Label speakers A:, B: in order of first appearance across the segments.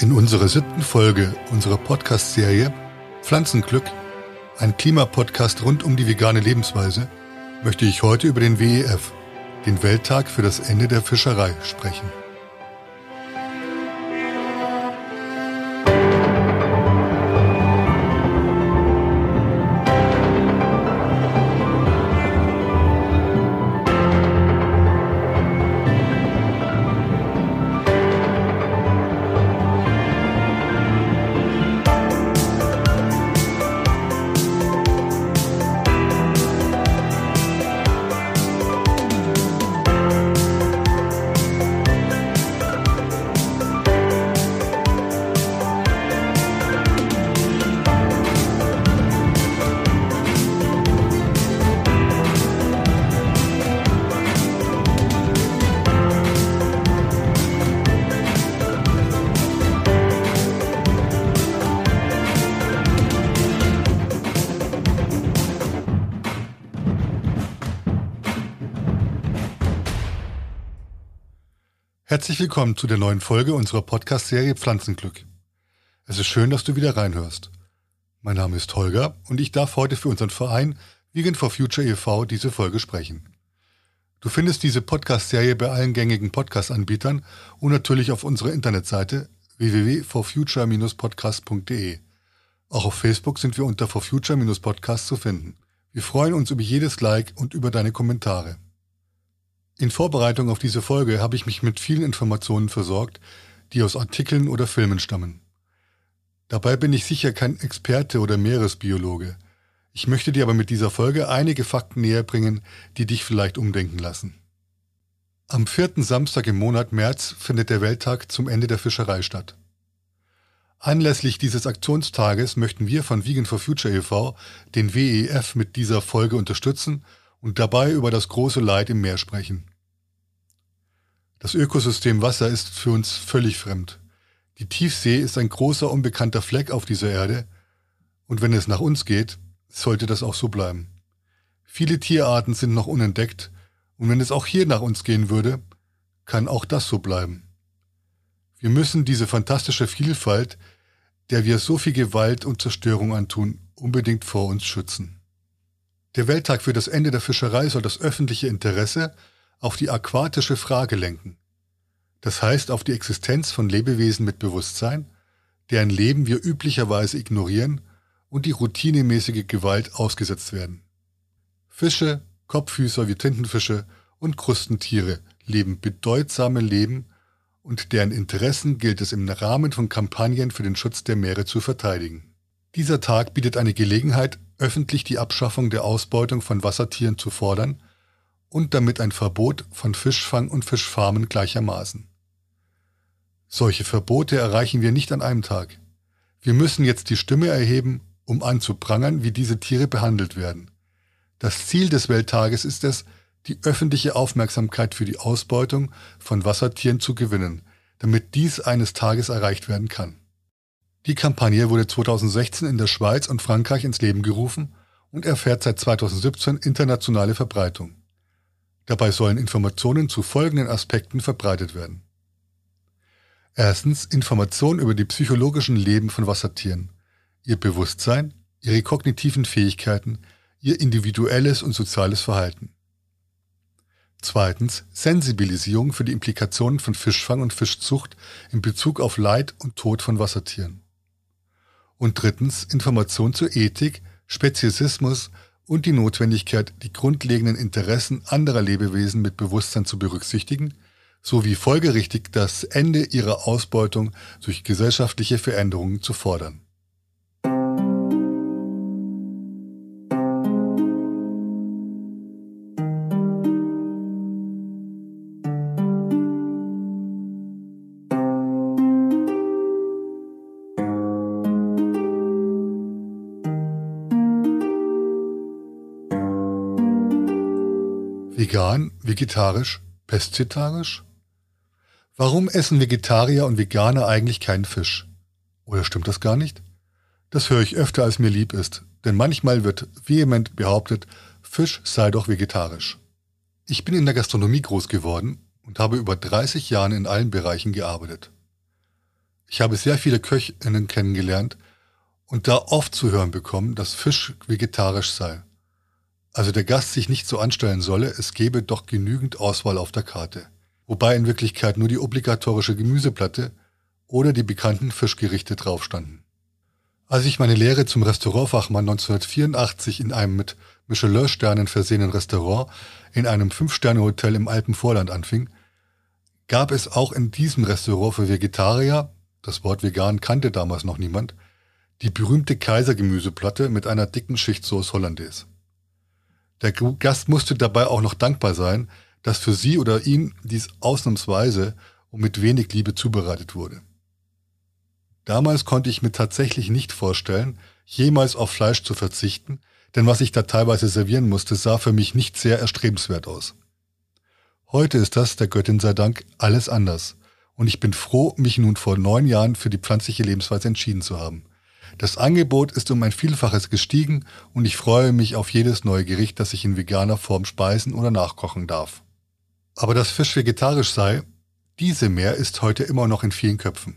A: In unserer siebten Folge unserer Podcast-Serie Pflanzenglück, ein Klimapodcast rund um die vegane Lebensweise, möchte ich heute über den WEF, den Welttag für das Ende der Fischerei, sprechen. Herzlich willkommen zu der neuen Folge unserer Podcast-Serie Pflanzenglück. Es ist schön, dass du wieder reinhörst. Mein Name ist Holger und ich darf heute für unseren Verein Vegan for Future e.V. diese Folge sprechen. Du findest diese Podcast-Serie bei allen gängigen Podcast-Anbietern und natürlich auf unserer Internetseite www.forfuture-podcast.de. Auch auf Facebook sind wir unter forfuture-podcast zu finden. Wir freuen uns über jedes Like und über deine Kommentare. In Vorbereitung auf diese Folge habe ich mich mit vielen Informationen versorgt, die aus Artikeln oder Filmen stammen. Dabei bin ich sicher kein Experte oder Meeresbiologe. Ich möchte dir aber mit dieser Folge einige Fakten näher bringen, die dich vielleicht umdenken lassen. Am vierten Samstag im Monat März findet der Welttag zum Ende der Fischerei statt. Anlässlich dieses Aktionstages möchten wir von Vegan for Future e.V. den WEF mit dieser Folge unterstützen und dabei über das große Leid im Meer sprechen. Das Ökosystem Wasser ist für uns völlig fremd. Die Tiefsee ist ein großer unbekannter Fleck auf dieser Erde, und wenn es nach uns geht, sollte das auch so bleiben. Viele Tierarten sind noch unentdeckt, und wenn es auch hier nach uns gehen würde, kann auch das so bleiben. Wir müssen diese fantastische Vielfalt, der wir so viel Gewalt und Zerstörung antun, unbedingt vor uns schützen. Der Welttag für das Ende der Fischerei soll das öffentliche Interesse auf die aquatische Frage lenken. Das heißt auf die Existenz von Lebewesen mit Bewusstsein, deren Leben wir üblicherweise ignorieren und die routinemäßige Gewalt ausgesetzt werden. Fische, Kopffüßer wie Tintenfische und Krustentiere leben bedeutsame Leben und deren Interessen gilt es im Rahmen von Kampagnen für den Schutz der Meere zu verteidigen. Dieser Tag bietet eine Gelegenheit, öffentlich die Abschaffung der Ausbeutung von Wassertieren zu fordern und damit ein Verbot von Fischfang und Fischfarmen gleichermaßen. Solche Verbote erreichen wir nicht an einem Tag. Wir müssen jetzt die Stimme erheben, um anzuprangern, wie diese Tiere behandelt werden. Das Ziel des Welttages ist es, die öffentliche Aufmerksamkeit für die Ausbeutung von Wassertieren zu gewinnen, damit dies eines Tages erreicht werden kann. Die Kampagne wurde 2016 in der Schweiz und Frankreich ins Leben gerufen und erfährt seit 2017 internationale Verbreitung. Dabei sollen Informationen zu folgenden Aspekten verbreitet werden. Erstens Informationen über die psychologischen Leben von Wassertieren, ihr Bewusstsein, ihre kognitiven Fähigkeiten, ihr individuelles und soziales Verhalten. Zweitens Sensibilisierung für die Implikationen von Fischfang und Fischzucht in Bezug auf Leid und Tod von Wassertieren. Und drittens Information zur Ethik, Speziesismus und die Notwendigkeit, die grundlegenden Interessen anderer Lebewesen mit Bewusstsein zu berücksichtigen, sowie folgerichtig das Ende ihrer Ausbeutung durch gesellschaftliche Veränderungen zu fordern. Vegetarisch, pestitarisch? Warum essen Vegetarier und Veganer eigentlich keinen Fisch? Oder stimmt das gar nicht? Das höre ich öfter, als mir lieb ist, denn manchmal wird vehement behauptet, Fisch sei doch vegetarisch. Ich bin in der Gastronomie groß geworden und habe über 30 Jahre in allen Bereichen gearbeitet. Ich habe sehr viele Köchinnen kennengelernt und da oft zu hören bekommen, dass Fisch vegetarisch sei. Also der Gast sich nicht so anstellen solle, es gebe doch genügend Auswahl auf der Karte. Wobei in Wirklichkeit nur die obligatorische Gemüseplatte oder die bekannten Fischgerichte draufstanden. Als ich meine Lehre zum Restaurantfachmann 1984 in einem mit Michelin-Sternen versehenen Restaurant in einem Fünf-Sterne-Hotel im Alpenvorland anfing, gab es auch in diesem Restaurant für Vegetarier, das Wort vegan kannte damals noch niemand, die berühmte Kaisergemüseplatte mit einer dicken Schicht Sauce Hollandaise. Der Gast musste dabei auch noch dankbar sein, dass für sie oder ihn dies ausnahmsweise und mit wenig Liebe zubereitet wurde. Damals konnte ich mir tatsächlich nicht vorstellen, jemals auf Fleisch zu verzichten, denn was ich da teilweise servieren musste, sah für mich nicht sehr erstrebenswert aus. Heute ist das, der Göttin sei Dank, alles anders. Und ich bin froh, mich nun vor neun Jahren für die pflanzliche Lebensweise entschieden zu haben. Das Angebot ist um ein Vielfaches gestiegen und ich freue mich auf jedes neue Gericht, das ich in veganer Form speisen oder nachkochen darf. Aber dass Fisch vegetarisch sei, diese mehr ist heute immer noch in vielen Köpfen.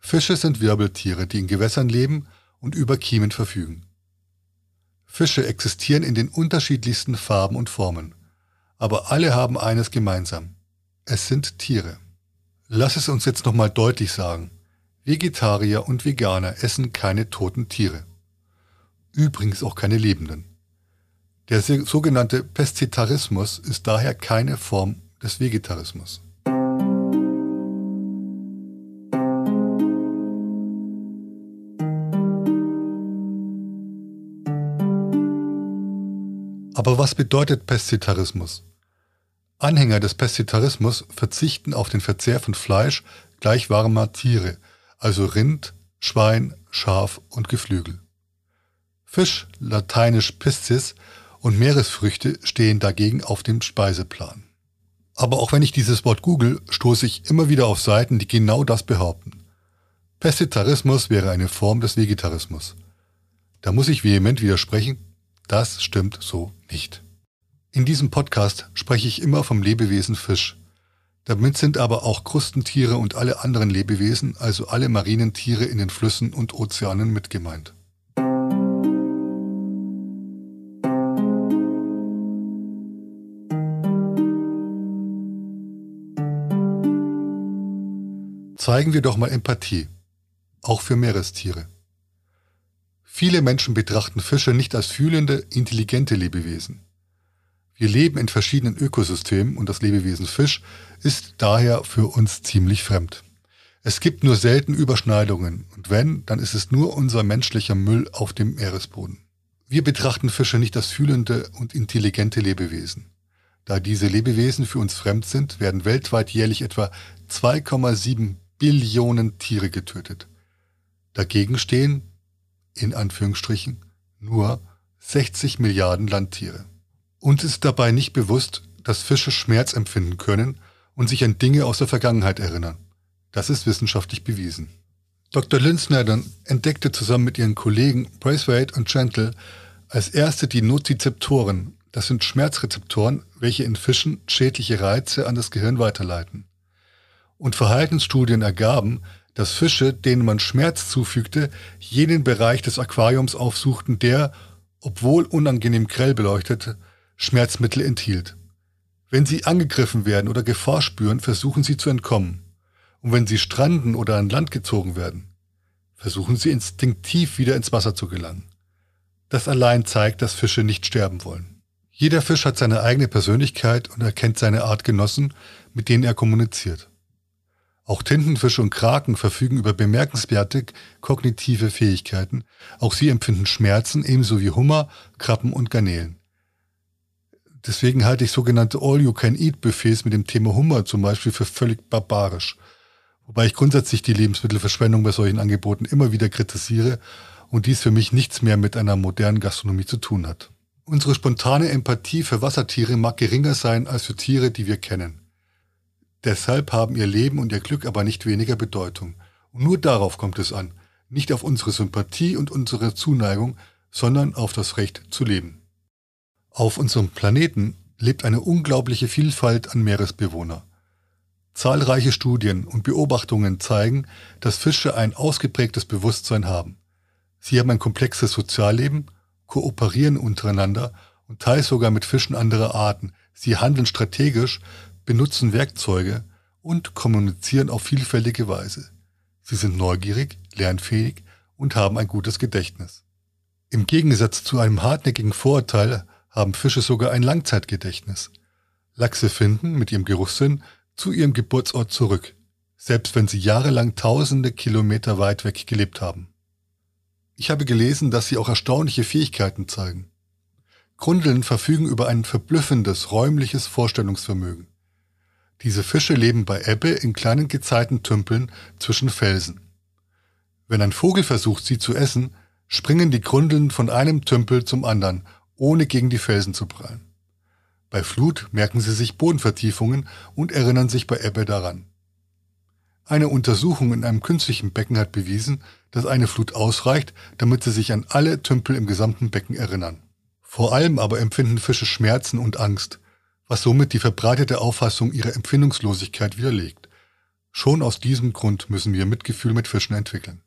A: Fische sind Wirbeltiere, die in Gewässern leben und über Kiemen verfügen. Fische existieren in den unterschiedlichsten Farben und Formen, aber alle haben eines gemeinsam. Es sind Tiere. Lass es uns jetzt nochmal deutlich sagen. Vegetarier und Veganer essen keine toten Tiere. Übrigens auch keine lebenden. Der sogenannte Pestitarismus ist daher keine Form des Vegetarismus. Aber was bedeutet Pestitarismus? Anhänger des Pestitarismus verzichten auf den Verzehr von Fleisch gleich warmer Tiere, also Rind, Schwein, Schaf und Geflügel. Fisch, lateinisch Piscis, und Meeresfrüchte stehen dagegen auf dem Speiseplan. Aber auch wenn ich dieses Wort google, stoße ich immer wieder auf Seiten, die genau das behaupten. Pestitarismus wäre eine Form des Vegetarismus. Da muss ich vehement widersprechen, das stimmt so nicht. In diesem Podcast spreche ich immer vom Lebewesen Fisch. Damit sind aber auch Krustentiere und alle anderen Lebewesen, also alle marinen Tiere in den Flüssen und Ozeanen mit gemeint. Zeigen wir doch mal Empathie, auch für Meerestiere. Viele Menschen betrachten Fische nicht als fühlende, intelligente Lebewesen. Wir leben in verschiedenen Ökosystemen und das Lebewesen Fisch ist daher für uns ziemlich fremd. Es gibt nur selten Überschneidungen und wenn, dann ist es nur unser menschlicher Müll auf dem Meeresboden. Wir betrachten Fische nicht als fühlende und intelligente Lebewesen. Da diese Lebewesen für uns fremd sind, werden weltweit jährlich etwa 2,7 Billionen Tiere getötet. Dagegen stehen, in Anführungsstrichen, nur 60 Milliarden Landtiere. Uns ist dabei nicht bewusst, dass Fische Schmerz empfinden können und sich an Dinge aus der Vergangenheit erinnern. Das ist wissenschaftlich bewiesen. Dr. Lynn Sneddon entdeckte zusammen mit ihren Kollegen Braithwaite und Gentle als erste die Nozizeptoren. Das sind Schmerzrezeptoren, welche in Fischen schädliche Reize an das Gehirn weiterleiten und Verhaltensstudien ergaben, dass Fische, denen man Schmerz zufügte, jenen Bereich des Aquariums aufsuchten, der, obwohl unangenehm grell beleuchtet, Schmerzmittel enthielt. Wenn sie angegriffen werden oder Gefahr spüren, versuchen sie zu entkommen. Und wenn sie stranden oder an Land gezogen werden, versuchen sie instinktiv wieder ins Wasser zu gelangen. Das allein zeigt, dass Fische nicht sterben wollen. Jeder Fisch hat seine eigene Persönlichkeit und erkennt seine Artgenossen, mit denen er kommuniziert. Auch Tintenfische und Kraken verfügen über bemerkenswerte kognitive Fähigkeiten. Auch sie empfinden Schmerzen, ebenso wie Hummer, Krabben und Garnelen. Deswegen halte ich sogenannte All-You-Can-Eat-Buffets mit dem Thema Hummer zum Beispiel für völlig barbarisch. Wobei ich grundsätzlich die Lebensmittelverschwendung bei solchen Angeboten immer wieder kritisiere und dies für mich nichts mehr mit einer modernen Gastronomie zu tun hat. Unsere spontane Empathie für Wassertiere mag geringer sein als für Tiere, die wir kennen. Deshalb haben ihr Leben und ihr Glück aber nicht weniger Bedeutung. Und nur darauf kommt es an, nicht auf unsere Sympathie und unsere Zuneigung, sondern auf das Recht zu leben. Auf unserem Planeten lebt eine unglaubliche Vielfalt an Meeresbewohner. Zahlreiche Studien und Beobachtungen zeigen, dass Fische ein ausgeprägtes Bewusstsein haben. Sie haben ein komplexes Sozialleben, kooperieren untereinander und teils sogar mit Fischen anderer Arten. Sie handeln strategisch, benutzen Werkzeuge und kommunizieren auf vielfältige Weise. Sie sind neugierig, lernfähig und haben ein gutes Gedächtnis. Im Gegensatz zu einem hartnäckigen Vorurteil haben Fische sogar ein Langzeitgedächtnis. Lachse finden mit ihrem Geruchssinn zu ihrem Geburtsort zurück, selbst wenn sie jahrelang tausende Kilometer weit weg gelebt haben. Ich habe gelesen, dass sie auch erstaunliche Fähigkeiten zeigen. Grundeln verfügen über ein verblüffendes räumliches Vorstellungsvermögen. Diese Fische leben bei Ebbe in kleinen Gezeitentümpeln zwischen Felsen. Wenn ein Vogel versucht, sie zu essen, springen die Grundeln von einem Tümpel zum anderen, ohne gegen die Felsen zu prallen. Bei Flut merken sie sich Bodenvertiefungen und erinnern sich bei Ebbe daran. Eine Untersuchung in einem künstlichen Becken hat bewiesen, dass eine Flut ausreicht, damit sie sich an alle Tümpel im gesamten Becken erinnern. Vor allem aber empfinden Fische Schmerzen und Angst, was somit die verbreitete Auffassung ihrer Empfindungslosigkeit widerlegt. Schon aus diesem Grund müssen wir Mitgefühl mit Fischen entwickeln.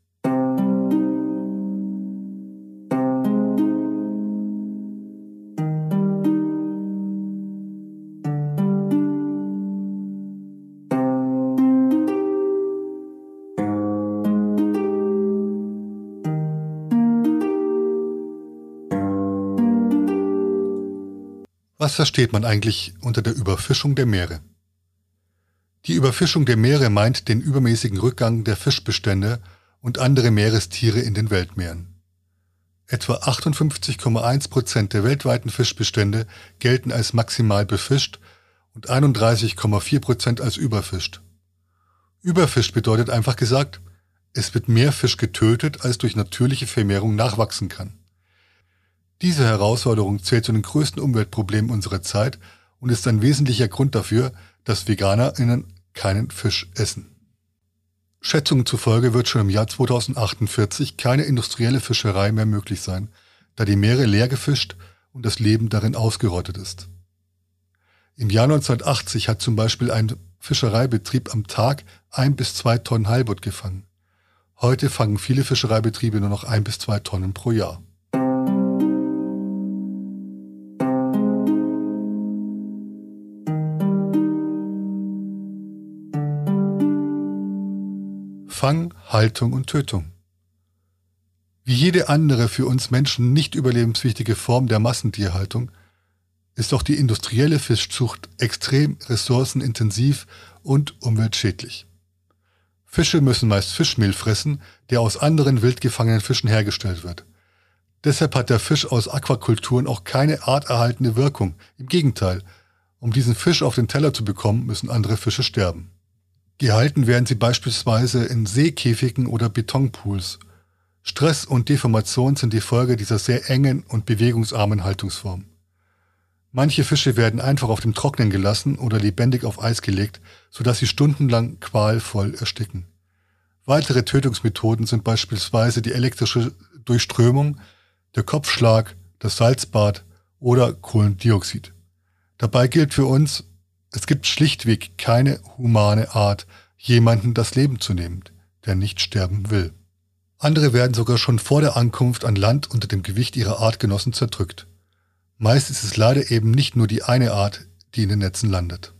A: Was versteht man eigentlich unter der Überfischung der Meere? Die Überfischung der Meere meint den übermäßigen Rückgang der Fischbestände und andere Meerestiere in den Weltmeeren. Etwa 58,1 Prozent der weltweiten Fischbestände gelten als maximal befischt und 31,4 Prozent als überfischt. Überfischt bedeutet einfach gesagt, es wird mehr Fisch getötet, als durch natürliche Vermehrung nachwachsen kann. Diese Herausforderung zählt zu den größten Umweltproblemen unserer Zeit und ist ein wesentlicher Grund dafür, dass VeganerInnen keinen Fisch essen. Schätzungen zufolge wird schon im Jahr 2048 keine industrielle Fischerei mehr möglich sein, da die Meere leer gefischt und das Leben darin ausgerottet ist. Im Jahr 1980 hat zum Beispiel ein Fischereibetrieb am Tag ein bis zwei Tonnen Heilbutt gefangen. Heute fangen viele Fischereibetriebe nur noch ein bis zwei Tonnen pro Jahr. Fang, Haltung und Tötung. Wie jede andere für uns Menschen nicht überlebenswichtige Form der Massentierhaltung ist auch die industrielle Fischzucht extrem ressourcenintensiv und umweltschädlich. Fische müssen meist Fischmehl fressen, der aus anderen wild gefangenen Fischen hergestellt wird. Deshalb hat der Fisch aus Aquakulturen auch keine arterhaltende Wirkung. Im Gegenteil, um diesen Fisch auf den Teller zu bekommen, müssen andere Fische sterben. Gehalten werden sie beispielsweise in Seekäfigen oder Betonpools. Stress und Deformation sind die Folge dieser sehr engen und bewegungsarmen Haltungsform. Manche Fische werden einfach auf dem Trocknen gelassen oder lebendig auf Eis gelegt, sodass sie stundenlang qualvoll ersticken. Weitere Tötungsmethoden sind beispielsweise die elektrische Durchströmung, der Kopfschlag, das Salzbad oder Kohlendioxid. Dabei gilt für uns, es gibt schlichtweg keine humane Art, jemanden das Leben zu nehmen, der nicht sterben will. Andere werden sogar schon vor der Ankunft an Land unter dem Gewicht ihrer Artgenossen zerdrückt. Meist ist es leider eben nicht nur die eine Art, die in den Netzen landet.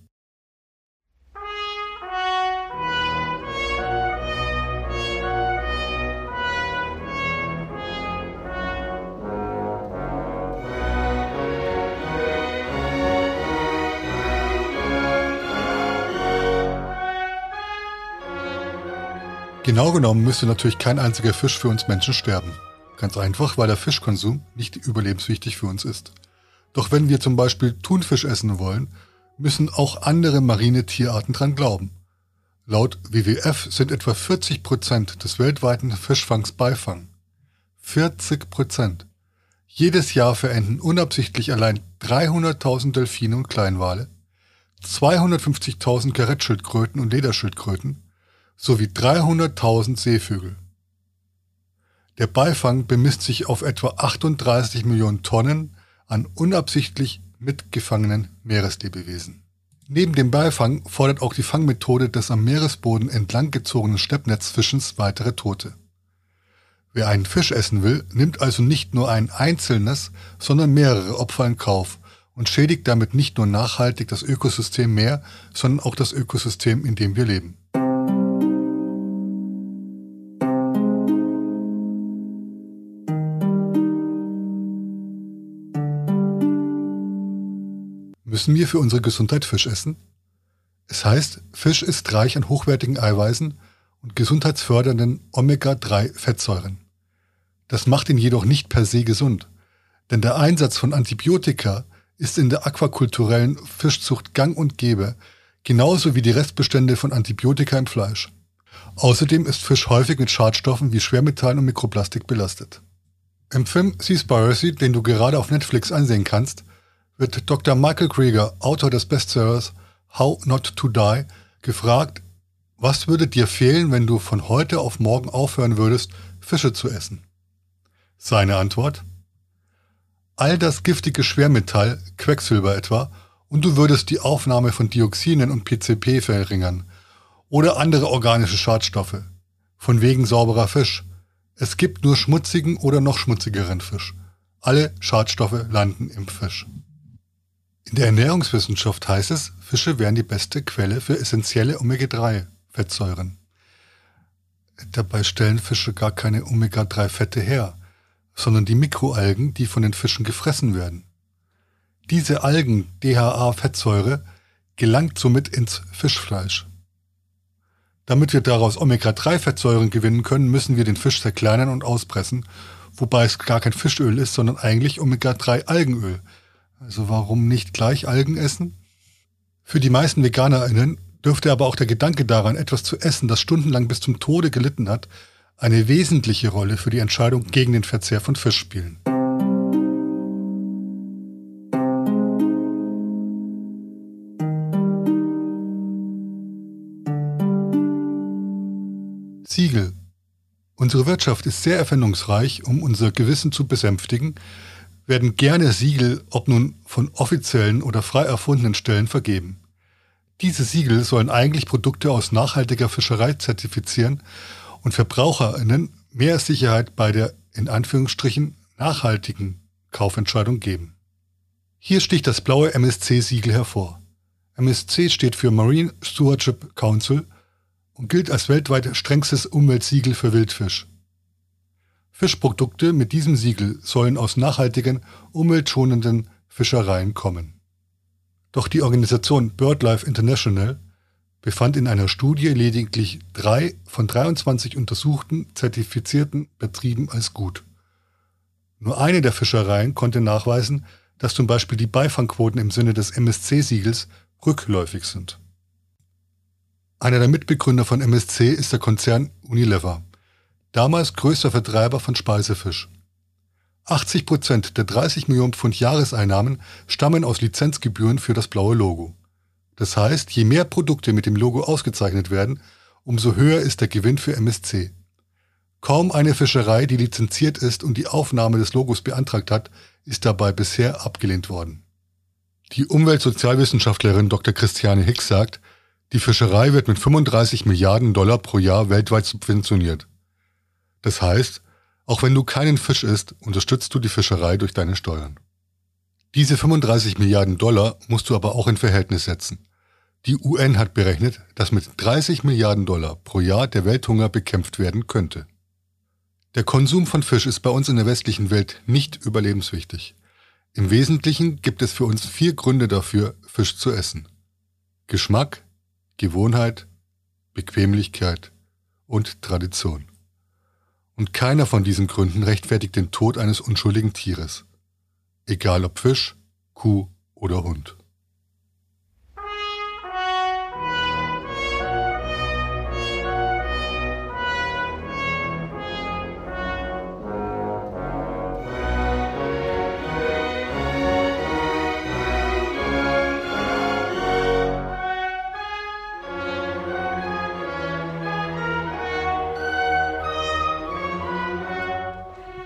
A: Genau genommen müsste natürlich kein einziger Fisch für uns Menschen sterben. Ganz einfach, weil der Fischkonsum nicht überlebenswichtig für uns ist. Doch wenn wir zum Beispiel Thunfisch essen wollen, müssen auch andere marine Tierarten dran glauben. Laut WWF sind etwa 40 Prozent des weltweiten Fischfangs Beifang. 40 Prozent. Jedes Jahr verenden unabsichtlich allein 300.000 Delfine und Kleinwale, 250.000 Karettschildkröten und Lederschildkröten, sowie 300.000 Seevögel. Der Beifang bemisst sich auf etwa 38 Millionen Tonnen an unabsichtlich mitgefangenen Meereslebewesen. Neben dem Beifang fordert auch die Fangmethode des am Meeresboden entlang gezogenen Steppnetzfischens weitere Tote. Wer einen Fisch essen will, nimmt also nicht nur ein einzelnes, sondern mehrere Opfer in Kauf und schädigt damit nicht nur nachhaltig das Ökosystem mehr, sondern auch das Ökosystem, in dem wir leben. Müssen wir für unsere Gesundheit Fisch essen? Es heißt, Fisch ist reich an hochwertigen Eiweißen und gesundheitsfördernden Omega-3-Fettsäuren. Das macht ihn jedoch nicht per se gesund, denn der Einsatz von Antibiotika ist in der aquakulturellen Fischzucht gang und gäbe, genauso wie die Restbestände von Antibiotika im Fleisch. Außerdem ist Fisch häufig mit Schadstoffen wie Schwermetallen und Mikroplastik belastet. Im Film Seaspiracy, den du gerade auf Netflix einsehen kannst, wird Dr. Michael Krieger, Autor des Bestsellers How Not to Die, gefragt, was würde dir fehlen, wenn du von heute auf morgen aufhören würdest, Fische zu essen? Seine Antwort? All das giftige Schwermetall, Quecksilber etwa, und du würdest die Aufnahme von Dioxinen und PCP verringern. Oder andere organische Schadstoffe. Von wegen sauberer Fisch. Es gibt nur schmutzigen oder noch schmutzigeren Fisch. Alle Schadstoffe landen im Fisch. In der Ernährungswissenschaft heißt es, Fische wären die beste Quelle für essentielle Omega-3-Fettsäuren. Dabei stellen Fische gar keine Omega-3-Fette her, sondern die Mikroalgen, die von den Fischen gefressen werden. Diese Algen, DHA-Fettsäure, gelangt somit ins Fischfleisch. Damit wir daraus Omega-3-Fettsäuren gewinnen können, müssen wir den Fisch zerkleinern und auspressen, wobei es gar kein Fischöl ist, sondern eigentlich Omega-3-Algenöl, also warum nicht gleich Algen essen? Für die meisten VeganerInnen dürfte aber auch der Gedanke daran, etwas zu essen, das stundenlang bis zum Tode gelitten hat, eine wesentliche Rolle für die Entscheidung gegen den Verzehr von Fisch spielen. Siegel. Unsere Wirtschaft ist sehr erfindungsreich, um unser Gewissen zu besänftigen, werden gerne Siegel, ob nun von offiziellen oder frei erfundenen Stellen, vergeben. Diese Siegel sollen eigentlich Produkte aus nachhaltiger Fischerei zertifizieren und VerbraucherInnen mehr Sicherheit bei der in Anführungsstrichen nachhaltigen Kaufentscheidung geben. Hier sticht das blaue MSC-Siegel hervor. MSC steht für Marine Stewardship Council und gilt als weltweit strengstes Umweltsiegel für Wildfisch. Fischprodukte mit diesem Siegel sollen aus nachhaltigen, umweltschonenden Fischereien kommen. Doch die Organisation BirdLife International befand in einer Studie lediglich drei von 23 untersuchten zertifizierten Betrieben als gut. Nur eine der Fischereien konnte nachweisen, dass zum Beispiel die Beifangquoten im Sinne des MSC-Siegels rückläufig sind. Einer der Mitbegründer von MSC ist der Konzern Unilever damals größter Vertreiber von Speisefisch. 80 Prozent der 30 Millionen Pfund Jahreseinnahmen stammen aus Lizenzgebühren für das blaue Logo. Das heißt, je mehr Produkte mit dem Logo ausgezeichnet werden, umso höher ist der Gewinn für MSC. Kaum eine Fischerei, die lizenziert ist und die Aufnahme des Logos beantragt hat, ist dabei bisher abgelehnt worden. Die Umweltsozialwissenschaftlerin Dr. Christiane Hicks sagt, die Fischerei wird mit 35 Milliarden Dollar pro Jahr weltweit subventioniert. Das heißt, auch wenn du keinen Fisch isst, unterstützt du die Fischerei durch deine Steuern. Diese 35 Milliarden Dollar musst du aber auch in Verhältnis setzen. Die UN hat berechnet, dass mit 30 Milliarden Dollar pro Jahr der Welthunger bekämpft werden könnte. Der Konsum von Fisch ist bei uns in der westlichen Welt nicht überlebenswichtig. Im Wesentlichen gibt es für uns vier Gründe dafür, Fisch zu essen. Geschmack, Gewohnheit, Bequemlichkeit und Tradition. Und keiner von diesen Gründen rechtfertigt den Tod eines unschuldigen Tieres. Egal ob Fisch, Kuh oder Hund.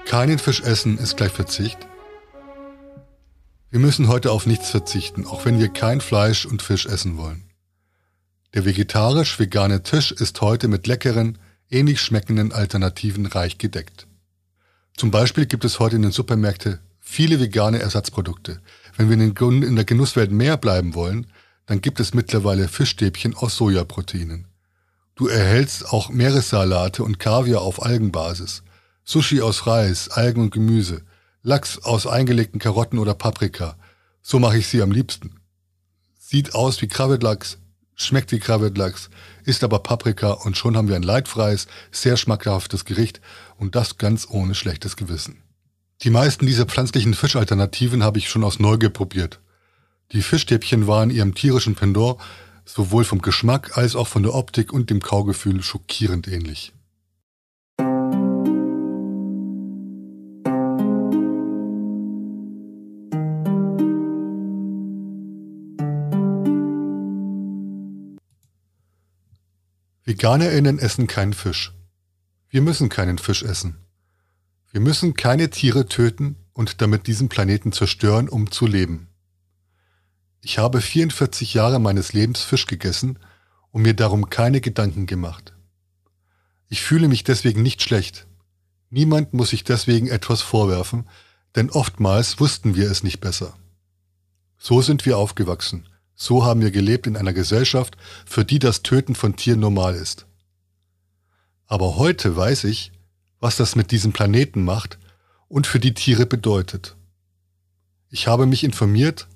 A: Keinen Fisch essen ist gleich Verzicht. Wir müssen heute auf nichts verzichten, auch wenn wir kein Fleisch und Fisch essen wollen. Der vegetarisch-vegane Tisch ist heute mit leckeren, ähnlich schmeckenden Alternativen reich gedeckt. Zum Beispiel gibt es heute in den Supermärkten viele vegane Ersatzprodukte. Wenn wir in der Genusswelt mehr bleiben wollen, dann gibt es mittlerweile Fischstäbchen aus Sojaproteinen. Du erhältst auch Meeressalate und Kaviar auf Algenbasis, Sushi aus Reis, Algen und Gemüse, Lachs aus eingelegten Karotten oder Paprika. So mache ich sie am liebsten. Sieht aus wie Krabbetlachs, schmeckt wie Krabbetlachs, ist aber Paprika und schon haben wir ein leidfreies, sehr schmackhaftes Gericht und das ganz ohne schlechtes Gewissen. Die meisten dieser pflanzlichen Fischalternativen habe ich schon aus Neugier probiert. Die Fischstäbchen waren ihrem tierischen Pendant sowohl vom Geschmack als auch von der Optik und dem Kaugefühl schockierend ähnlich. VeganerInnen essen keinen Fisch. Wir müssen keinen Fisch essen. Wir müssen keine Tiere töten und damit diesen Planeten zerstören, um zu leben. Ich habe 44 Jahre meines Lebens Fisch gegessen und mir darum keine Gedanken gemacht. Ich fühle mich deswegen nicht schlecht. Niemand muss sich deswegen etwas vorwerfen, denn oftmals wussten wir es nicht besser. So sind wir aufgewachsen so haben wir gelebt in einer Gesellschaft, für die das Töten von Tieren normal ist. Aber heute weiß ich, was das mit diesem Planeten macht und für die Tiere bedeutet. Ich habe mich informiert,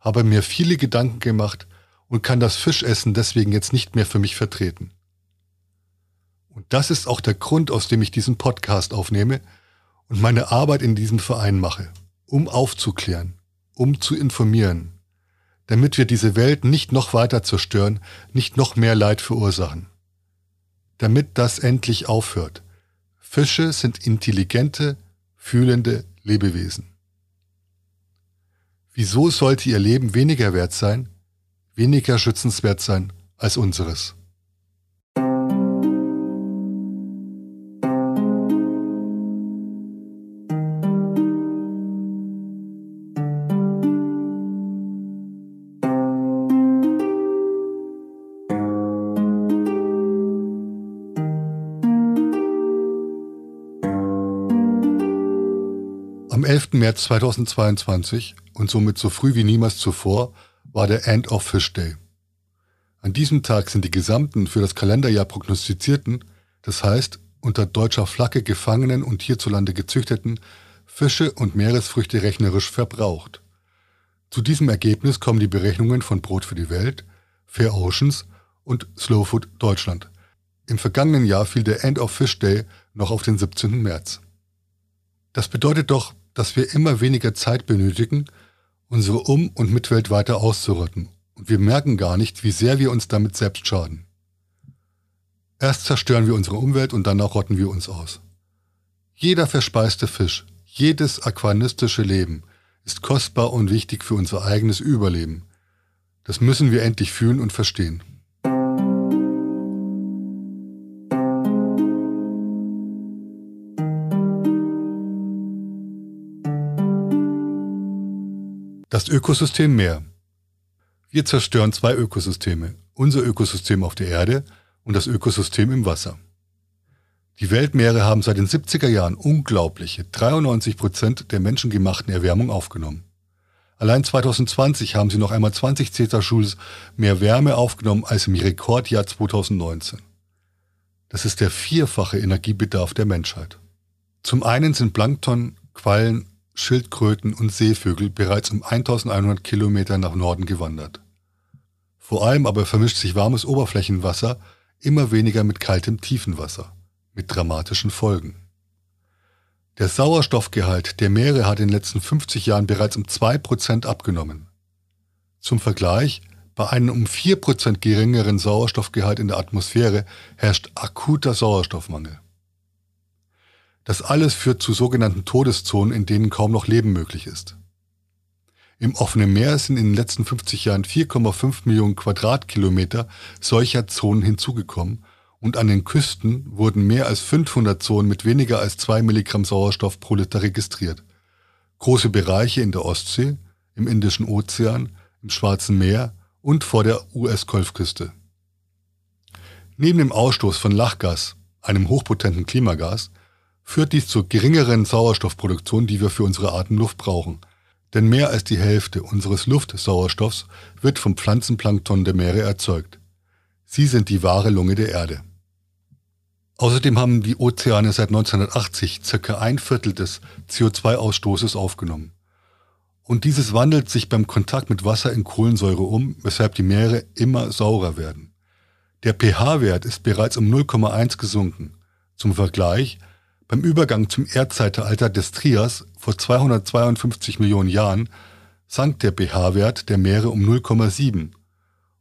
A: habe mir viele Gedanken gemacht und kann das Fischessen deswegen jetzt nicht mehr für mich vertreten. Und das ist auch der Grund, aus dem ich diesen Podcast aufnehme und meine Arbeit in diesem Verein mache, um aufzuklären, um zu informieren, damit wir diese Welt nicht noch weiter zerstören, nicht noch mehr Leid verursachen. Damit das endlich aufhört. Fische sind intelligente, fühlende Lebewesen. Wieso sollte ihr Leben weniger wert sein, weniger schützenswert sein als unseres? 11. März 2022 und somit so früh wie niemals zuvor war der End of Fish Day. An diesem Tag sind die gesamten für das Kalenderjahr prognostizierten, das heißt unter deutscher Flagge gefangenen und hierzulande gezüchteten Fische und Meeresfrüchte rechnerisch verbraucht. Zu diesem Ergebnis kommen die Berechnungen von Brot für die Welt, Fair Oceans und Slow Food Deutschland. Im vergangenen Jahr fiel der End of Fish Day noch auf den 17. März. Das bedeutet doch, dass wir immer weniger Zeit benötigen, unsere Um- und Mitwelt weiter auszurotten. Und wir merken gar nicht, wie sehr wir uns damit selbst schaden. Erst zerstören wir unsere Umwelt und danach rotten wir uns aus. Jeder verspeiste Fisch, jedes aquanistische Leben ist kostbar und wichtig für unser eigenes Überleben. Das müssen wir endlich fühlen und verstehen. Das Ökosystem Meer. Wir zerstören zwei Ökosysteme, unser Ökosystem auf der Erde und das Ökosystem im Wasser. Die Weltmeere haben seit den 70er Jahren unglaubliche 93 Prozent der menschengemachten Erwärmung aufgenommen. Allein 2020 haben sie noch einmal 20 Zetaschuls mehr Wärme aufgenommen als im Rekordjahr 2019. Das ist der vierfache Energiebedarf der Menschheit. Zum einen sind Plankton, Quallen Schildkröten und Seevögel bereits um 1100 Kilometer nach Norden gewandert. Vor allem aber vermischt sich warmes Oberflächenwasser immer weniger mit kaltem Tiefenwasser, mit dramatischen Folgen. Der Sauerstoffgehalt der Meere hat in den letzten 50 Jahren bereits um 2% abgenommen. Zum Vergleich, bei einem um 4% geringeren Sauerstoffgehalt in der Atmosphäre herrscht akuter Sauerstoffmangel. Das alles führt zu sogenannten Todeszonen, in denen kaum noch Leben möglich ist. Im offenen Meer sind in den letzten 50 Jahren 4,5 Millionen Quadratkilometer solcher Zonen hinzugekommen und an den Küsten wurden mehr als 500 Zonen mit weniger als 2 Milligramm Sauerstoff pro Liter registriert. Große Bereiche in der Ostsee, im Indischen Ozean, im Schwarzen Meer und vor der US-Golfküste. Neben dem Ausstoß von Lachgas, einem hochpotenten Klimagas, führt dies zur geringeren Sauerstoffproduktion, die wir für unsere Atemluft brauchen. Denn mehr als die Hälfte unseres Luftsauerstoffs wird vom Pflanzenplankton der Meere erzeugt. Sie sind die wahre Lunge der Erde. Außerdem haben die Ozeane seit 1980 circa ein Viertel des CO2-Ausstoßes aufgenommen. Und dieses wandelt sich beim Kontakt mit Wasser in Kohlensäure um, weshalb die Meere immer saurer werden. Der pH-Wert ist bereits um 0,1 gesunken. Zum Vergleich, beim Übergang zum Erdzeitalter des Trias vor 252 Millionen Jahren sank der pH-Wert der Meere um 0,7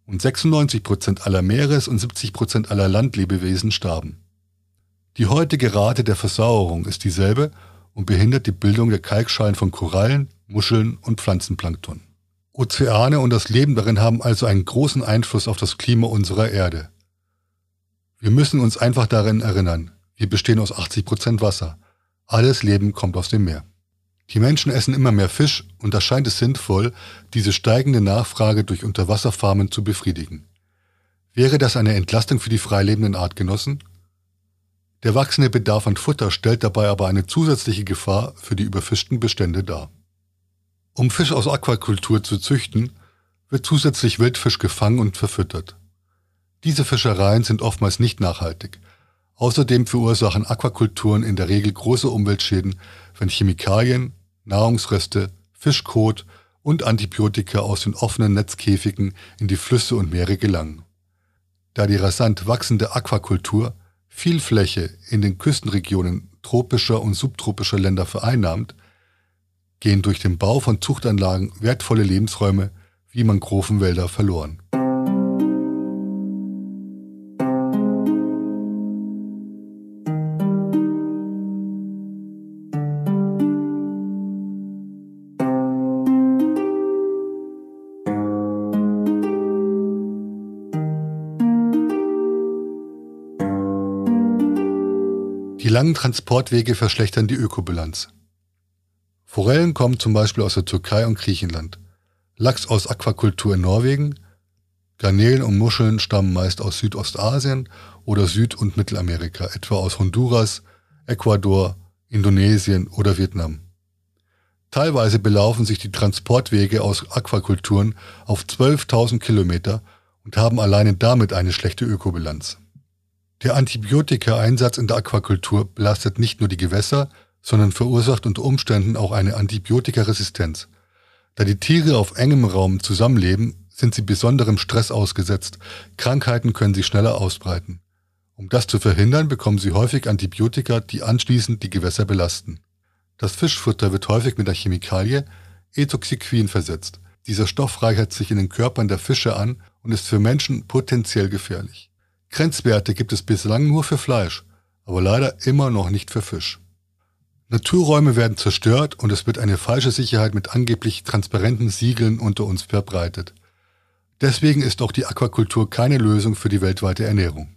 A: und 96 Prozent aller Meeres- und 70 Prozent aller Landlebewesen starben. Die heutige Rate der Versauerung ist dieselbe und behindert die Bildung der Kalkschalen von Korallen, Muscheln und Pflanzenplankton. Ozeane und das Leben darin haben also einen großen Einfluss auf das Klima unserer Erde. Wir müssen uns einfach darin erinnern, wir bestehen aus 80 Prozent Wasser. Alles Leben kommt aus dem Meer. Die Menschen essen immer mehr Fisch und da scheint es sinnvoll, diese steigende Nachfrage durch Unterwasserfarmen zu befriedigen. Wäre das eine Entlastung für die freilebenden Artgenossen? Der wachsende Bedarf an Futter stellt dabei aber eine zusätzliche Gefahr für die überfischten Bestände dar. Um Fisch aus Aquakultur zu züchten, wird zusätzlich Wildfisch gefangen und verfüttert. Diese Fischereien sind oftmals nicht nachhaltig. Außerdem verursachen Aquakulturen in der Regel große Umweltschäden, wenn Chemikalien, Nahrungsreste, Fischkot und Antibiotika aus den offenen Netzkäfigen in die Flüsse und Meere gelangen. Da die rasant wachsende Aquakultur viel Fläche in den Küstenregionen tropischer und subtropischer Länder vereinnahmt, gehen durch den Bau von Zuchtanlagen wertvolle Lebensräume wie Mangrovenwälder verloren. Langen Transportwege verschlechtern die Ökobilanz. Forellen kommen zum Beispiel aus der Türkei und Griechenland, Lachs aus Aquakultur in Norwegen, Garnelen und Muscheln stammen meist aus Südostasien oder Süd- und Mittelamerika, etwa aus Honduras, Ecuador, Indonesien oder Vietnam. Teilweise belaufen sich die Transportwege aus Aquakulturen auf 12.000 Kilometer und haben alleine damit eine schlechte Ökobilanz. Der Antibiotika-Einsatz in der Aquakultur belastet nicht nur die Gewässer, sondern verursacht unter Umständen auch eine Antibiotikaresistenz. Da die Tiere auf engem Raum zusammenleben, sind sie besonderem Stress ausgesetzt, Krankheiten können sich schneller ausbreiten. Um das zu verhindern, bekommen sie häufig Antibiotika, die anschließend die Gewässer belasten. Das Fischfutter wird häufig mit der Chemikalie Etoxiquin versetzt. Dieser Stoff reichert sich in den Körpern der Fische an und ist für Menschen potenziell gefährlich. Grenzwerte gibt es bislang nur für Fleisch, aber leider immer noch nicht für Fisch. Naturräume werden zerstört und es wird eine falsche Sicherheit mit angeblich transparenten Siegeln unter uns verbreitet. Deswegen ist auch die Aquakultur keine Lösung für die weltweite Ernährung.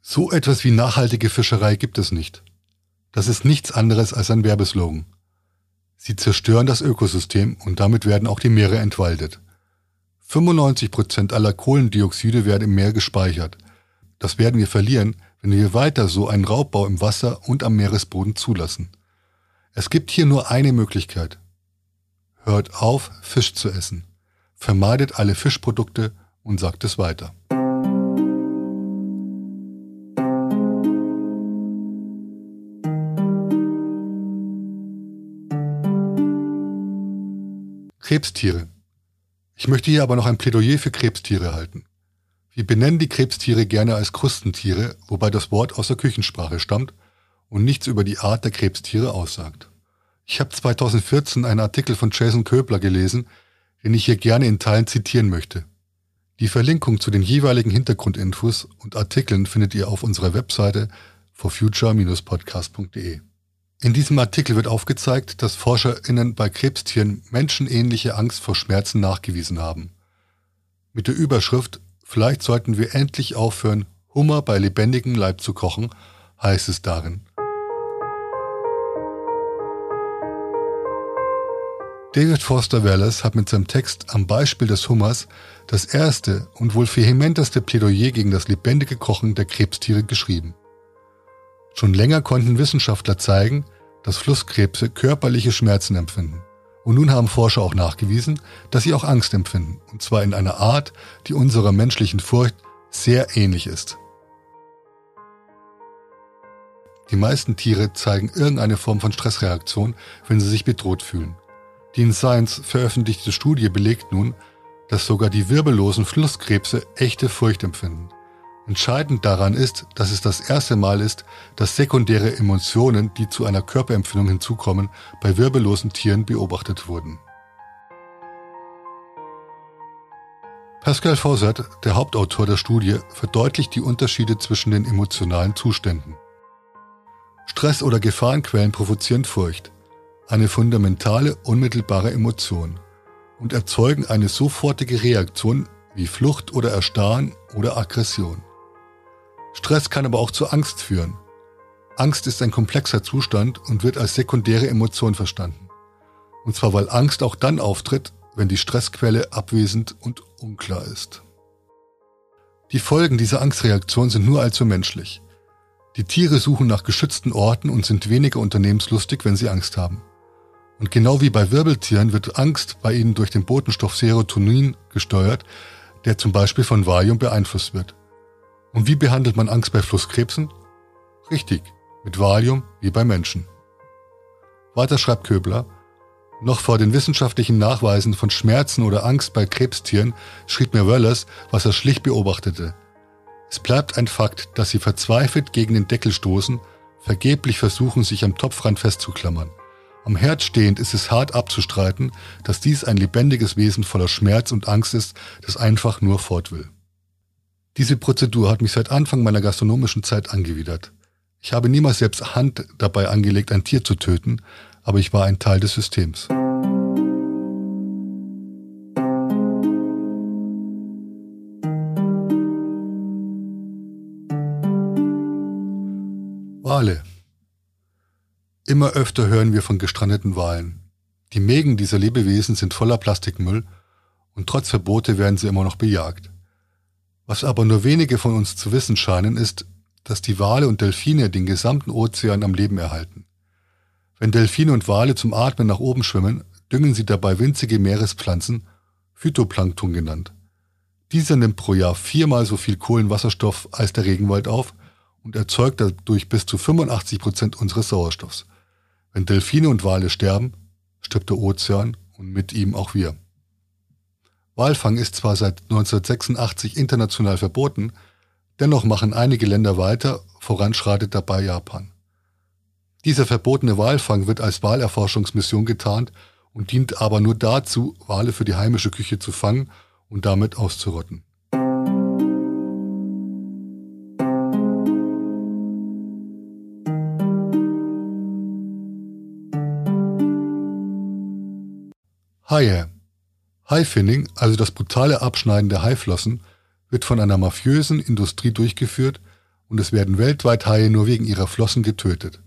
A: So etwas wie nachhaltige Fischerei gibt es nicht. Das ist nichts anderes als ein Werbeslogan. Sie zerstören das Ökosystem und damit werden auch die Meere entwaldet. 95 Prozent aller Kohlendioxide werden im Meer gespeichert. Das werden wir verlieren, wenn wir weiter so einen Raubbau im Wasser und am Meeresboden zulassen. Es gibt hier nur eine Möglichkeit. Hört auf, Fisch zu essen. Vermeidet alle Fischprodukte und sagt es weiter. Krebstiere. Ich möchte hier aber noch ein Plädoyer für Krebstiere halten. Wir benennen die Krebstiere gerne als Krustentiere, wobei das Wort aus der Küchensprache stammt und nichts über die Art der Krebstiere aussagt. Ich habe 2014 einen Artikel von Jason Köbler gelesen, den ich hier gerne in Teilen zitieren möchte. Die Verlinkung zu den jeweiligen Hintergrundinfos und Artikeln findet ihr auf unserer Webseite forfuture-podcast.de. In diesem Artikel wird aufgezeigt, dass ForscherInnen bei Krebstieren menschenähnliche Angst vor Schmerzen nachgewiesen haben. Mit der Überschrift Vielleicht sollten wir endlich aufhören, Hummer bei lebendigem Leib zu kochen, heißt es darin. David Foster Wallace hat mit seinem Text am Beispiel des Hummers das erste und wohl vehementeste Plädoyer gegen das lebendige Kochen der Krebstiere geschrieben. Schon länger konnten Wissenschaftler zeigen, dass Flusskrebse körperliche Schmerzen empfinden. Und nun haben Forscher auch nachgewiesen, dass sie auch Angst empfinden, und zwar in einer Art, die unserer menschlichen Furcht sehr ähnlich ist. Die meisten Tiere zeigen irgendeine Form von Stressreaktion, wenn sie sich bedroht fühlen. Die in Science veröffentlichte Studie belegt nun, dass sogar die wirbellosen Flusskrebse echte Furcht empfinden. Entscheidend daran ist, dass es das erste Mal ist, dass sekundäre Emotionen, die zu einer Körperempfindung hinzukommen, bei wirbellosen Tieren beobachtet wurden. Pascal Fawcett, der Hauptautor der Studie, verdeutlicht die Unterschiede zwischen den emotionalen Zuständen. Stress oder Gefahrenquellen provozieren Furcht eine fundamentale, unmittelbare Emotion und erzeugen eine sofortige Reaktion wie Flucht oder Erstarren oder Aggression. Stress kann aber auch zu Angst führen. Angst ist ein komplexer Zustand und wird als sekundäre Emotion verstanden. Und zwar weil Angst auch dann auftritt, wenn die Stressquelle abwesend und unklar ist. Die Folgen dieser Angstreaktion sind nur allzu menschlich. Die Tiere suchen nach geschützten Orten und sind weniger unternehmenslustig, wenn sie Angst haben. Und genau wie bei Wirbeltieren wird Angst bei ihnen durch den Botenstoff Serotonin gesteuert, der zum Beispiel von Valium beeinflusst wird. Und wie behandelt man Angst bei Flusskrebsen? Richtig, mit Valium wie bei Menschen. Weiter schreibt Köbler, noch vor den wissenschaftlichen Nachweisen von Schmerzen oder Angst bei Krebstieren schrieb mir Wallace, was er schlicht beobachtete. Es bleibt ein Fakt, dass sie verzweifelt gegen den Deckel stoßen, vergeblich versuchen, sich am Topfrand festzuklammern. Am Herd stehend ist es hart abzustreiten, dass dies ein lebendiges Wesen voller Schmerz und Angst ist, das einfach nur fort will. Diese Prozedur hat mich seit Anfang meiner gastronomischen Zeit angewidert. Ich habe niemals selbst Hand dabei angelegt, ein Tier zu töten, aber ich war ein Teil des Systems. Wale. Immer öfter hören wir von gestrandeten Walen. Die Mägen dieser Lebewesen sind voller Plastikmüll und trotz Verbote werden sie immer noch bejagt. Was aber nur wenige von uns zu wissen scheinen, ist, dass die Wale und Delfine den gesamten Ozean am Leben erhalten. Wenn Delfine und Wale zum Atmen nach oben schwimmen, düngen sie dabei winzige Meerespflanzen, Phytoplankton genannt. Dieser nimmt pro Jahr viermal so viel Kohlenwasserstoff als der Regenwald auf und erzeugt dadurch bis zu 85 Prozent unseres Sauerstoffs. Wenn Delfine und Wale sterben, stirbt der Ozean und mit ihm auch wir. Walfang ist zwar seit 1986 international verboten, dennoch machen einige Länder weiter, voranschreitet dabei Japan. Dieser verbotene Walfang wird als Walerforschungsmission getarnt und dient aber nur dazu, Wale für die heimische Küche zu fangen und damit auszurotten. Haie. Haifinning, also das brutale Abschneiden der Haiflossen, wird von einer mafiösen Industrie durchgeführt und es werden weltweit Haie nur wegen ihrer Flossen getötet.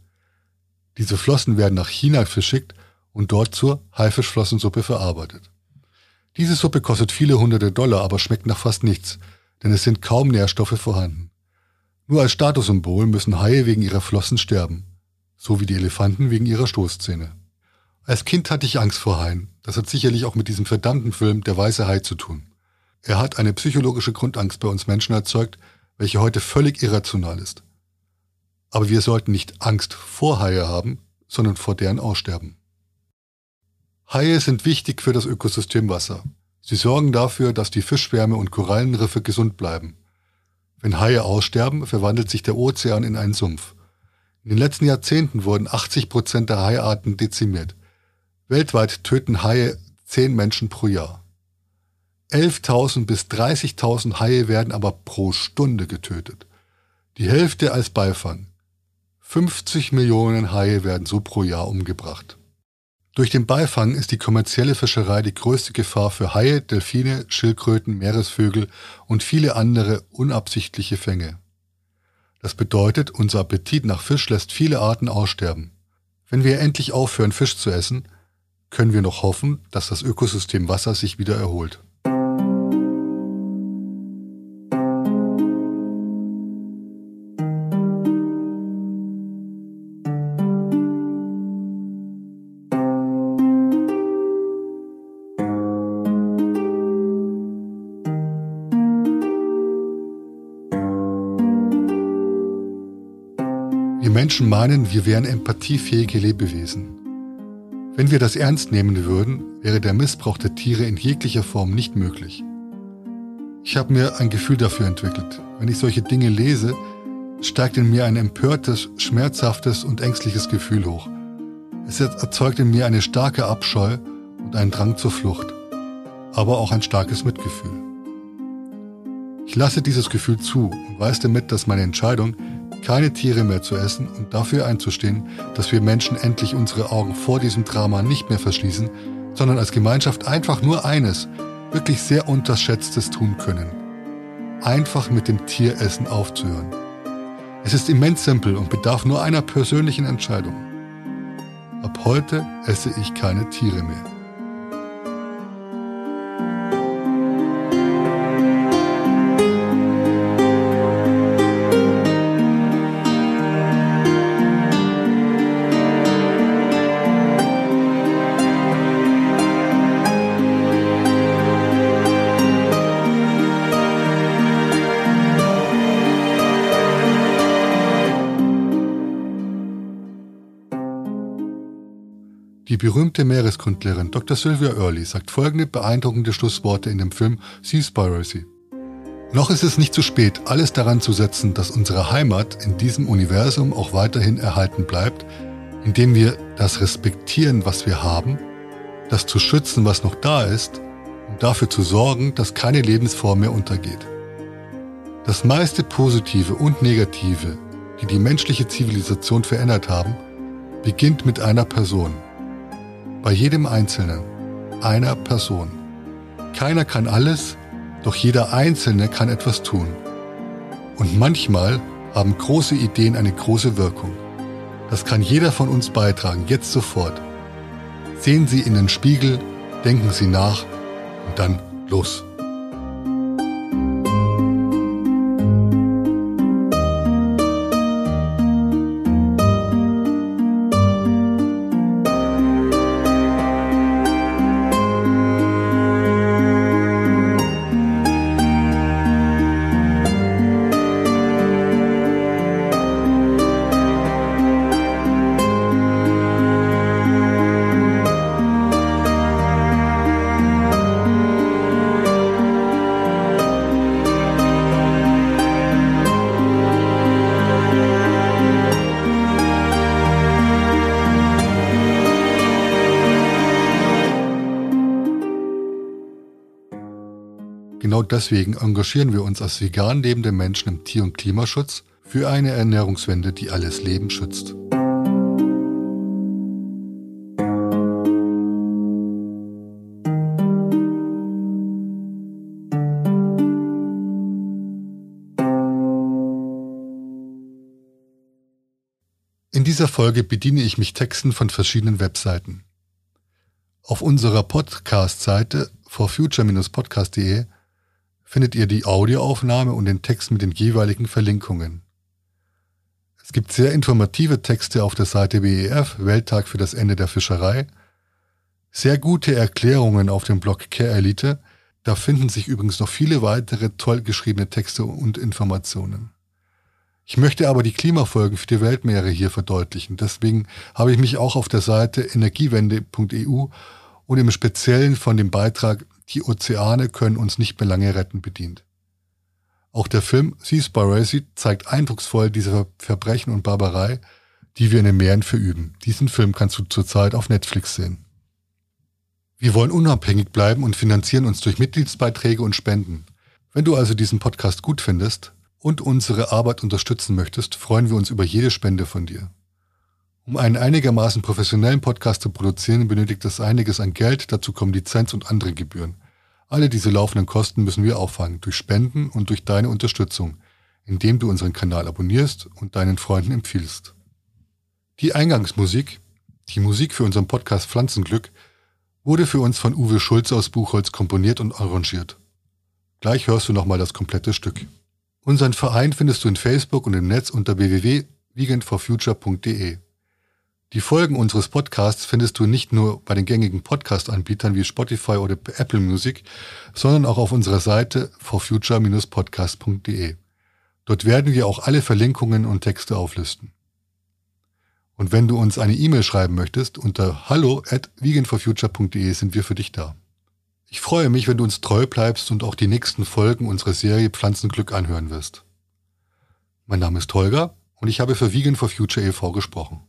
A: Diese Flossen werden nach China verschickt und dort zur Haifischflossensuppe verarbeitet. Diese Suppe kostet viele hunderte Dollar, aber schmeckt nach fast nichts, denn es sind kaum Nährstoffe vorhanden. Nur als Statussymbol müssen Haie wegen ihrer Flossen sterben, so wie die Elefanten wegen ihrer Stoßzähne. Als Kind hatte ich Angst vor Haien. Das hat sicherlich auch mit diesem verdammten Film Der weiße Hai zu tun. Er hat eine psychologische Grundangst bei uns Menschen erzeugt, welche heute völlig irrational ist. Aber wir sollten nicht Angst vor Haie haben, sondern vor deren Aussterben. Haie sind wichtig für das Ökosystem Wasser. Sie sorgen dafür, dass die Fischschwärme und Korallenriffe gesund bleiben. Wenn Haie aussterben, verwandelt sich der Ozean in einen Sumpf. In den letzten Jahrzehnten wurden 80 Prozent der Haiarten dezimiert. Weltweit töten Haie 10 Menschen pro Jahr. 11.000 bis 30.000 Haie werden aber pro Stunde getötet. Die Hälfte als Beifang. 50 Millionen Haie werden so pro Jahr umgebracht. Durch den Beifang ist die kommerzielle Fischerei die größte Gefahr für Haie, Delfine, Schildkröten, Meeresvögel und viele andere unabsichtliche Fänge. Das bedeutet, unser Appetit nach Fisch lässt viele Arten aussterben. Wenn wir endlich aufhören, Fisch zu essen, können wir noch hoffen, dass das Ökosystem Wasser sich wieder erholt. Wir Menschen meinen, wir wären empathiefähige Lebewesen. Wenn wir das ernst nehmen würden, wäre der Missbrauch der Tiere in jeglicher Form nicht möglich. Ich habe mir ein Gefühl dafür entwickelt. Wenn ich solche Dinge lese, steigt in mir ein empörtes, schmerzhaftes und ängstliches Gefühl hoch. Es erzeugt in mir eine starke Abscheu und einen Drang zur Flucht, aber auch ein starkes Mitgefühl. Ich lasse dieses Gefühl zu und weiß damit, dass meine Entscheidung, keine Tiere mehr zu essen und dafür einzustehen, dass wir Menschen endlich unsere Augen vor diesem Drama nicht mehr verschließen, sondern als Gemeinschaft einfach nur eines, wirklich sehr unterschätztes tun können. Einfach mit dem Tieressen aufzuhören. Es ist immens simpel und bedarf nur einer persönlichen Entscheidung. Ab heute esse ich keine Tiere mehr. Berühmte Meereskundlerin Dr. Sylvia Early sagt folgende beeindruckende Schlussworte in dem Film Seaspiracy. Noch ist es nicht zu spät, alles daran zu setzen, dass unsere Heimat in diesem Universum auch weiterhin erhalten bleibt, indem wir das respektieren, was wir haben, das zu schützen, was noch da ist, und dafür zu sorgen, dass keine Lebensform mehr untergeht. Das meiste Positive und Negative, die die menschliche Zivilisation verändert haben, beginnt mit einer Person – bei jedem Einzelnen, einer Person. Keiner kann alles, doch jeder Einzelne kann etwas tun. Und manchmal haben große Ideen eine große Wirkung. Das kann jeder von uns beitragen, jetzt sofort. Sehen Sie in den Spiegel, denken Sie nach und dann los. Deswegen engagieren wir uns als vegan lebende Menschen im Tier- und Klimaschutz für eine Ernährungswende, die alles Leben schützt. In dieser Folge bediene ich mich Texten von verschiedenen Webseiten. Auf unserer Podcast-Seite forfuture-podcast.de findet ihr die Audioaufnahme und den Text mit den jeweiligen Verlinkungen. Es gibt sehr informative Texte auf der Seite WEF, Welttag für das Ende der Fischerei, sehr gute Erklärungen auf dem Blog Care Elite, da finden sich übrigens noch viele weitere toll geschriebene Texte und Informationen. Ich möchte aber die Klimafolgen für die Weltmeere hier verdeutlichen. Deswegen habe ich mich auch auf der Seite energiewende.eu und im Speziellen von dem Beitrag die Ozeane können uns nicht mehr lange retten bedient. Auch der Film Seaspiracy zeigt eindrucksvoll diese Verbrechen und Barbarei, die wir in den Meeren verüben. Diesen Film kannst du zurzeit auf Netflix sehen. Wir wollen unabhängig bleiben und finanzieren uns durch Mitgliedsbeiträge und Spenden. Wenn du also diesen Podcast gut findest und unsere Arbeit unterstützen möchtest, freuen wir uns über jede Spende von dir. Um einen einigermaßen professionellen Podcast zu produzieren, benötigt es einiges an Geld, dazu kommen Lizenz und andere Gebühren. Alle diese laufenden Kosten müssen wir auffangen, durch Spenden und durch deine Unterstützung, indem du unseren Kanal abonnierst und deinen Freunden empfiehlst. Die Eingangsmusik, die Musik für unseren Podcast Pflanzenglück, wurde für uns von Uwe Schulze aus Buchholz komponiert und arrangiert. Gleich hörst du nochmal das komplette Stück. Unseren Verein findest du in Facebook und im Netz unter www.veganforfuture.de. Die Folgen unseres Podcasts findest du nicht nur bei den gängigen Podcast-Anbietern wie Spotify oder Apple Music, sondern auch auf unserer Seite forfuture-podcast.de. Dort werden wir auch alle Verlinkungen und Texte auflisten. Und wenn du uns eine E-Mail schreiben möchtest, unter hallo at veganforfuture.de sind wir für dich da. Ich freue mich, wenn du uns treu bleibst und auch die nächsten Folgen unserer Serie Pflanzenglück anhören wirst. Mein Name ist Holger und ich habe für Vegan for Future e.V. gesprochen.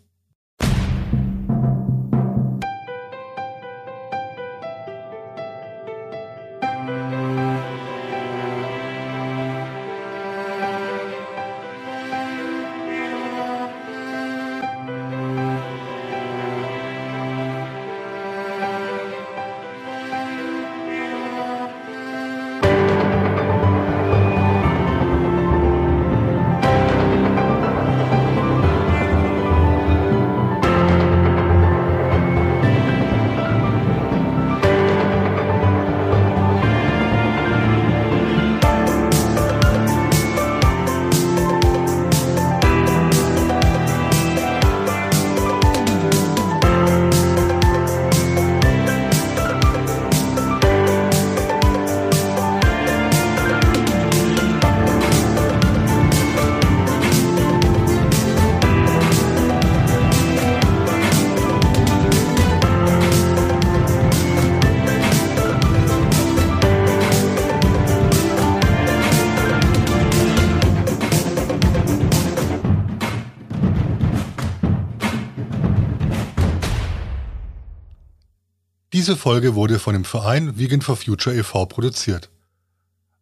A: Diese Folge wurde von dem Verein Vegan for Future e.V. produziert.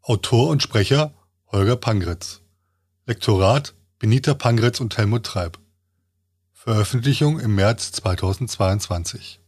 A: Autor und Sprecher Holger Pangritz. Lektorat Benita Pangritz und Helmut Treib. Veröffentlichung im März 2022.